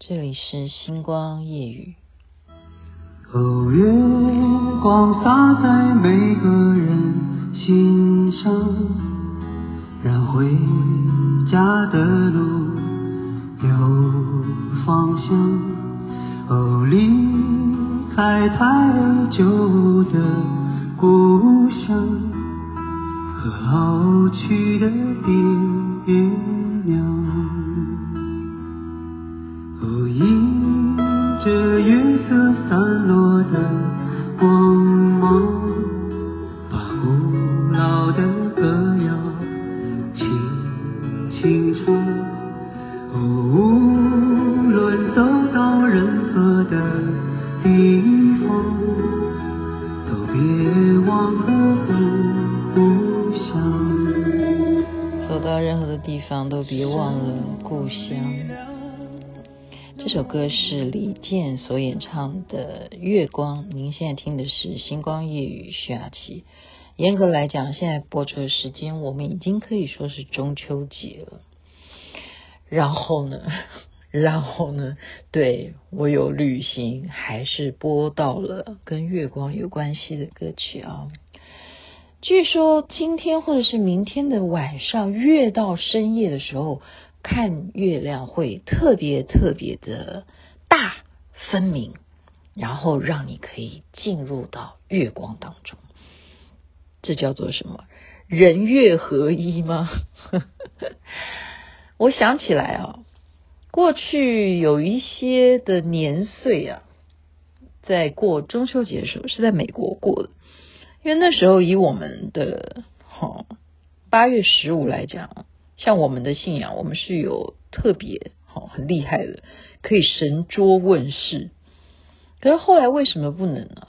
这里是星光夜雨。哦，月光洒在每个人心上，让回家的路有方向。哦，离开太久的故乡和老去的爹任何的地方，都别忘了故乡。这首歌是李健所演唱的《月光》，您现在听的是《星光夜雨》徐雅琪。严格来讲，现在播出的时间，我们已经可以说是中秋节了。然后呢，然后呢，对，我有旅行，还是播到了跟月光有关系的歌曲啊。据说今天或者是明天的晚上，越到深夜的时候。看月亮会特别特别的大分明，然后让你可以进入到月光当中，这叫做什么？人月合一吗？我想起来啊，过去有一些的年岁啊，在过中秋节的时候是在美国过的，因为那时候以我们的哈八月十五来讲。像我们的信仰，我们是有特别好很厉害的，可以神桌问世。可是后来为什么不能呢？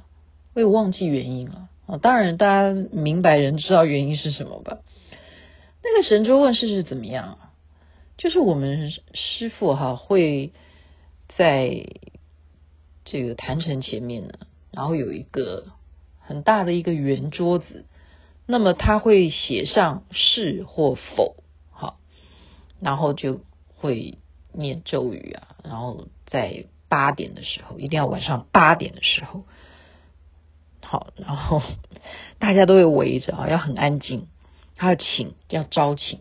我也忘记原因了啊！当然，大家明白人知道原因是什么吧？那个神桌问世是怎么样？就是我们师傅哈会在这个坛城前面呢，然后有一个很大的一个圆桌子，那么他会写上是或否。好然后就会念咒语啊，然后在八点的时候，一定要晚上八点的时候，好，然后 大家都会围着啊，要很安静。他要请，要招请，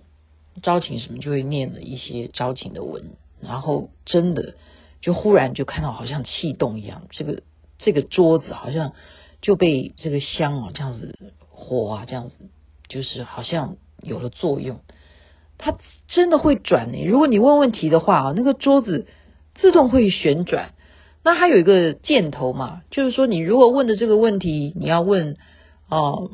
招请什么就会念了一些招请的文，然后真的就忽然就看到好像气动一样，这个这个桌子好像就被这个香啊这样子火啊这样子，就是好像有了作用。它真的会转呢。如果你问问题的话啊，那个桌子自动会旋转。那它有一个箭头嘛，就是说你如果问的这个问题，你要问哦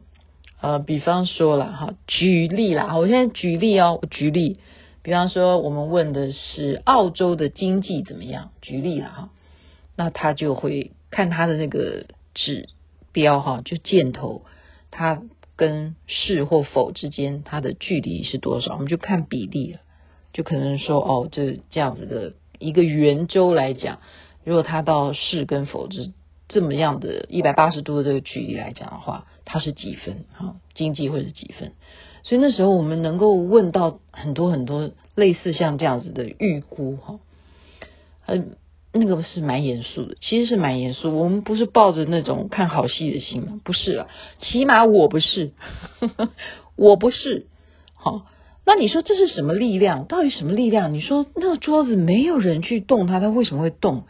呃，比方说了哈，举例啦，我现在举例哦，我举例，比方说我们问的是澳洲的经济怎么样？举例了哈，那它就会看它的那个纸标哈，就箭头，它。跟是或否之间，它的距离是多少？我们就看比例了，就可能说哦，这这样子的一个圆周来讲，如果它到是跟否之这么样的一百八十度的这个距离来讲的话，它是几分？哈，经济会是几分？所以那时候我们能够问到很多很多类似像这样子的预估，哈，很。那个是蛮严肃的，其实是蛮严肃。我们不是抱着那种看好戏的心，不是啊，起码我不是，我不是。好，那你说这是什么力量？到底什么力量？你说那个桌子没有人去动它，它为什么会动？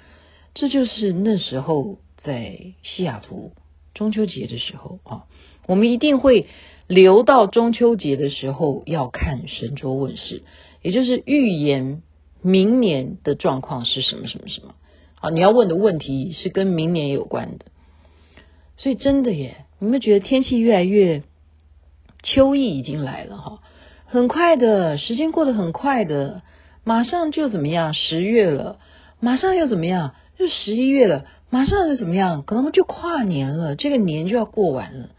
这就是那时候在西雅图中秋节的时候啊，我们一定会留到中秋节的时候要看神桌问世，也就是预言。明年的状况是什么什么什么？好，你要问的问题是跟明年有关的，所以真的耶，你们觉得天气越来越秋意已经来了哈，很快的时间过得很快的，马上就怎么样？十月了，马上又怎么样？就十一月了，马上又怎么样？可能就跨年了，这个年就要过完了，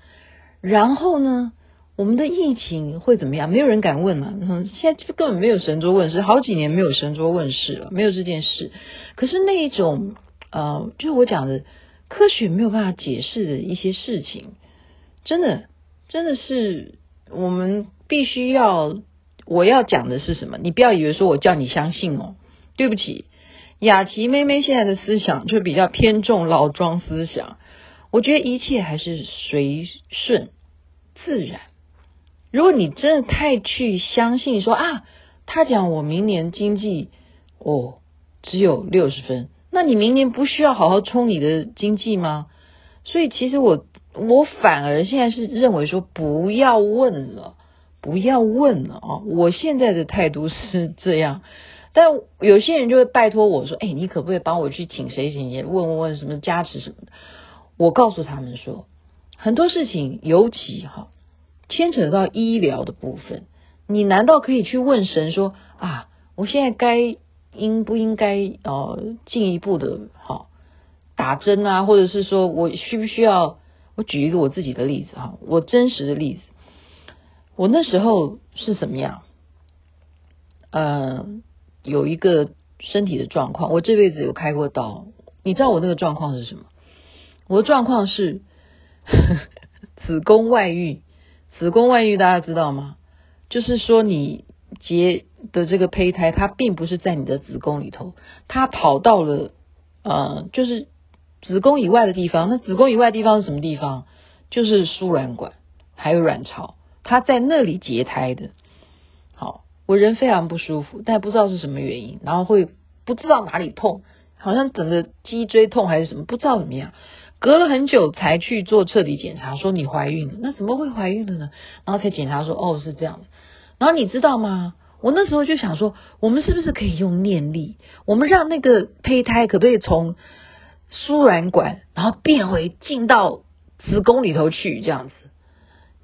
然后呢？我们的疫情会怎么样？没有人敢问嘛。嗯，现在就根本没有神桌问世，好几年没有神桌问世了，没有这件事。可是那一种呃，就是我讲的科学没有办法解释的一些事情，真的真的是我们必须要。我要讲的是什么？你不要以为说我叫你相信哦，对不起，雅琪妹妹现在的思想就比较偏重老庄思想。我觉得一切还是随顺自然。如果你真的太去相信说啊，他讲我明年经济哦只有六十分，那你明年不需要好好冲你的经济吗？所以其实我我反而现在是认为说不要问了，不要问了啊！我现在的态度是这样，但有些人就会拜托我说，哎，你可不可以帮我去请谁请谁问问问什么加持什么的？我告诉他们说，很多事情尤其哈。牵扯到医疗的部分，你难道可以去问神说啊，我现在该应不应该哦进一步的哈打针啊，或者是说我需不需要？我举一个我自己的例子哈，我真实的例子，我那时候是怎么样？呃，有一个身体的状况，我这辈子有开过刀，你知道我那个状况是什么？我的状况是 子宫外孕。子宫外孕大家知道吗？就是说你结的这个胚胎，它并不是在你的子宫里头，它跑到了呃，就是子宫以外的地方。那子宫以外的地方是什么地方？就是输卵管还有卵巢，它在那里结胎的。好，我人非常不舒服，但不知道是什么原因，然后会不知道哪里痛，好像整个脊椎痛还是什么，不知道怎么样。隔了很久才去做彻底检查，说你怀孕了，那怎么会怀孕了呢？然后才检查说，哦，是这样的。然后你知道吗？我那时候就想说，我们是不是可以用念力，我们让那个胚胎可不可以从输卵管，然后变回进到子宫里头去这样子？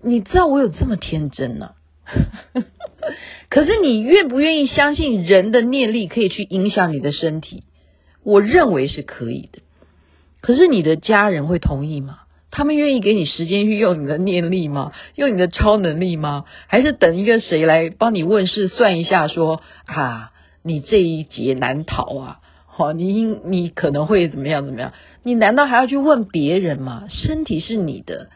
你知道我有这么天真呢、可是你愿不愿意相信人的念力可以去影响你的身体？我认为是可以的。可是你的家人会同意吗？他们愿意给你时间去用你的念力吗？用你的超能力吗？还是等一个谁来帮你问事算一下说，啊，你这一劫难逃啊，好，你应你可能会怎么样怎么样？你难道还要去问别人吗？身体是你的，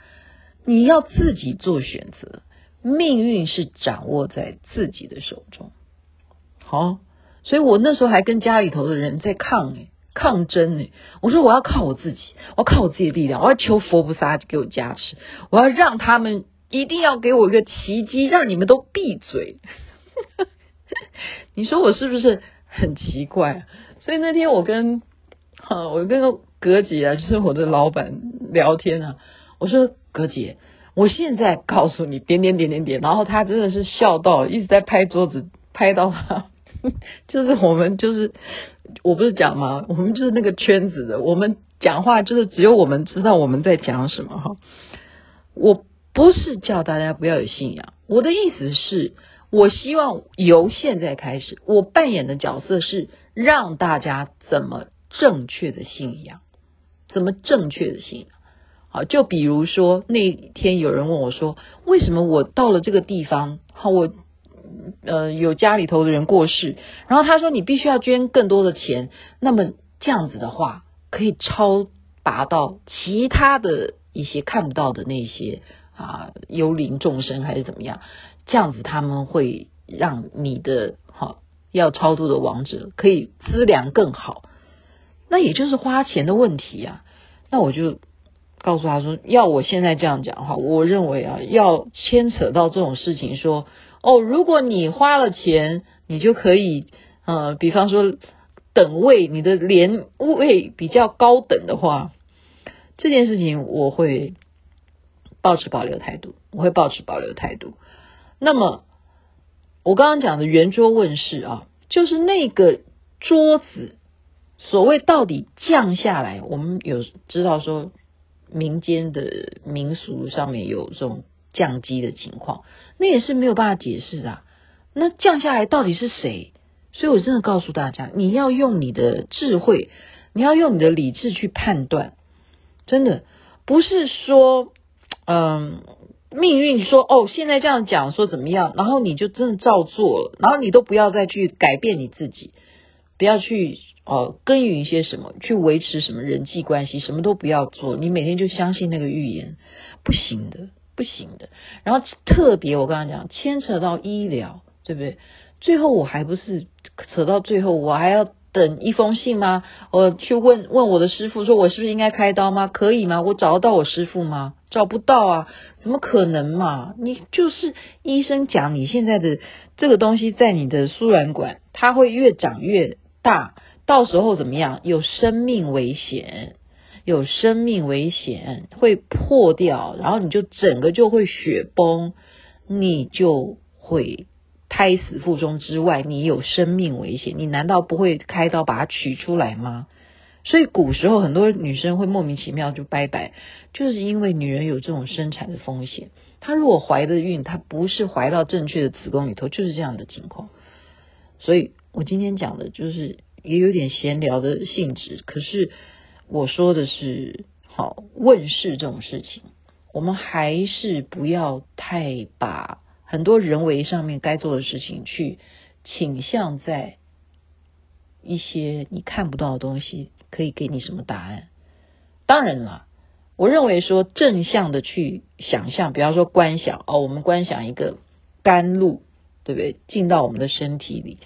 你要自己做选择，命运是掌握在自己的手中。好，所以我那时候还跟家里头的人在抗诶抗争呢？我说我要靠我自己，我要靠我自己的力量，我要求佛菩萨给我加持，我要让他们一定要给我一个奇迹，让你们都闭嘴。你说我是不是很奇怪？所以那天我跟哈，我跟个葛姐啊，就是我的老板聊天啊，我说葛姐，我现在告诉你点点点点点，然后他真的是笑到一直在拍桌子，拍到他。就是我们就是，我不是讲吗？我们就是那个圈子的，我们讲话就是只有我们知道我们在讲什么哈。我不是叫大家不要有信仰，我的意思是，我希望由现在开始，我扮演的角色是让大家怎么正确的信仰，怎么正确的信仰。好，就比如说那天有人问我说，为什么我到了这个地方，好我。呃，有家里头的人过世，然后他说你必须要捐更多的钱，那么这样子的话，可以超拔到其他的一些看不到的那些啊幽灵众生还是怎么样？这样子他们会让你的哈、要超度的亡者可以资粮更好，那也就是花钱的问题啊。那我就告诉他说，要我现在这样讲的话，我认为啊，要牵扯到这种事情说。哦，如果你花了钱，你就可以，呃，比方说等位，你的连位比较高等的话，这件事情我会保持保留态度，我会保持保留态度。那么我刚刚讲的圆桌问世啊，就是那个桌子，所谓到底降下来，我们有知道说民间的民俗上面有这种。降级的情况，那也是没有办法解释的。那降下来到底是谁？所以我真的告诉大家，你要用你的智慧，你要用你的理智去判断。真的不是说，嗯，命运说哦，现在这样讲说怎么样，然后你就真的照做了，然后你都不要再去改变你自己，不要去哦耕耘一些什么，去维持什么人际关系，什么都不要做，你每天就相信那个预言，不行的。不行的，然后特别我刚刚讲牵扯到医疗，对不对？最后我还不是扯到最后，我还要等一封信吗？我去问问我的师傅，说我是不是应该开刀吗？可以吗？我找得到我师傅吗？找不到啊，怎么可能嘛？你就是医生讲，你现在的这个东西在你的输卵管，它会越长越大，到时候怎么样？有生命危险，有生命危险会破掉，然后你就整个就会血崩，你就会。胎死腹中之外，你有生命危险，你难道不会开刀把它取出来吗？所以古时候很多女生会莫名其妙就拜拜，就是因为女人有这种生产的风险。她如果怀的孕，她不是怀到正确的子宫里头，就是这样的情况。所以我今天讲的就是也有点闲聊的性质，可是我说的是好问世这种事情，我们还是不要太把。很多人为上面该做的事情，去倾向在一些你看不到的东西，可以给你什么答案？当然了，我认为说正向的去想象，比方说观想哦，我们观想一个甘露，对不对？进到我们的身体里，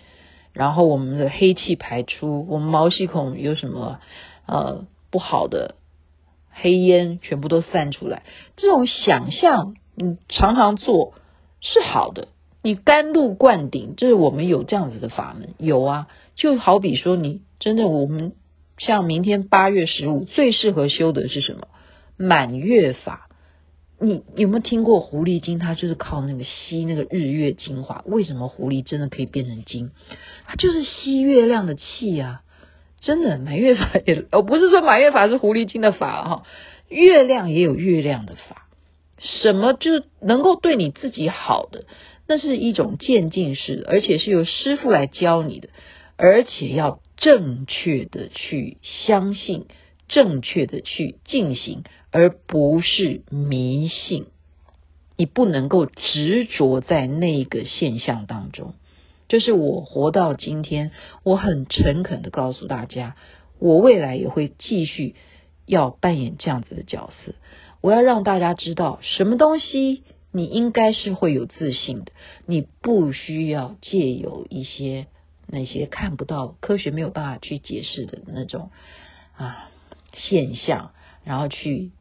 然后我们的黑气排出，我们毛细孔有什么呃不好的黑烟全部都散出来。这种想象，你常常做。是好的，你甘露灌顶，就是我们有这样子的法门，有啊，就好比说你真的，我们像明天八月十五最适合修的是什么？满月法。你有没有听过狐狸精？它就是靠那个吸那个日月精华。为什么狐狸真的可以变成精？它就是吸月亮的气啊！真的，满月法也，哦，不是说满月法是狐狸精的法哈，月亮也有月亮的法。什么就能够对你自己好的，那是一种渐进式的，而且是由师傅来教你的，而且要正确的去相信，正确的去进行，而不是迷信。你不能够执着在那个现象当中。就是我活到今天，我很诚恳的告诉大家，我未来也会继续要扮演这样子的角色。我要让大家知道，什么东西你应该是会有自信的，你不需要借由一些那些看不到、科学没有办法去解释的那种啊现象，然后去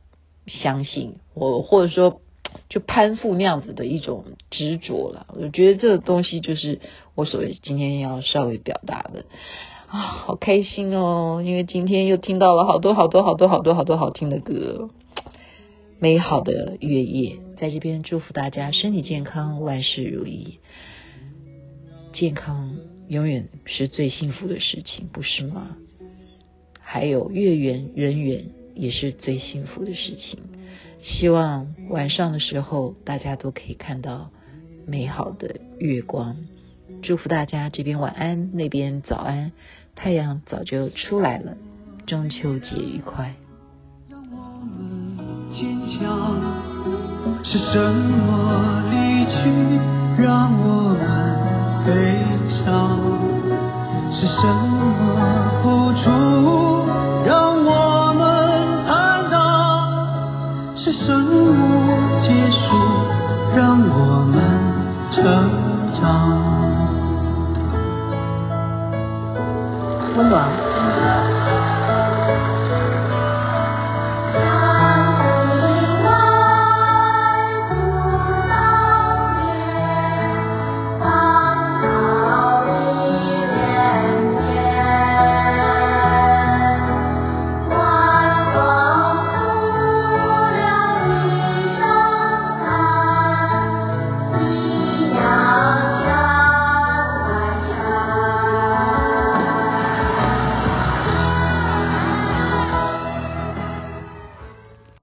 相信我，或者说就攀附那样子的一种执着了。我觉得这个东西就是我所谓今天要稍微表达的啊，好开心哦，因为今天又听到了好多好多好多好多好多好听的歌。美好的月夜，在这边祝福大家身体健康，万事如意。健康永远是最幸福的事情，不是吗？还有月圆人圆也是最幸福的事情。希望晚上的时候大家都可以看到美好的月光。祝福大家这边晚安，那边早安，太阳早就出来了。中秋节愉快。坚强，是什么离去让我们悲伤？是什么？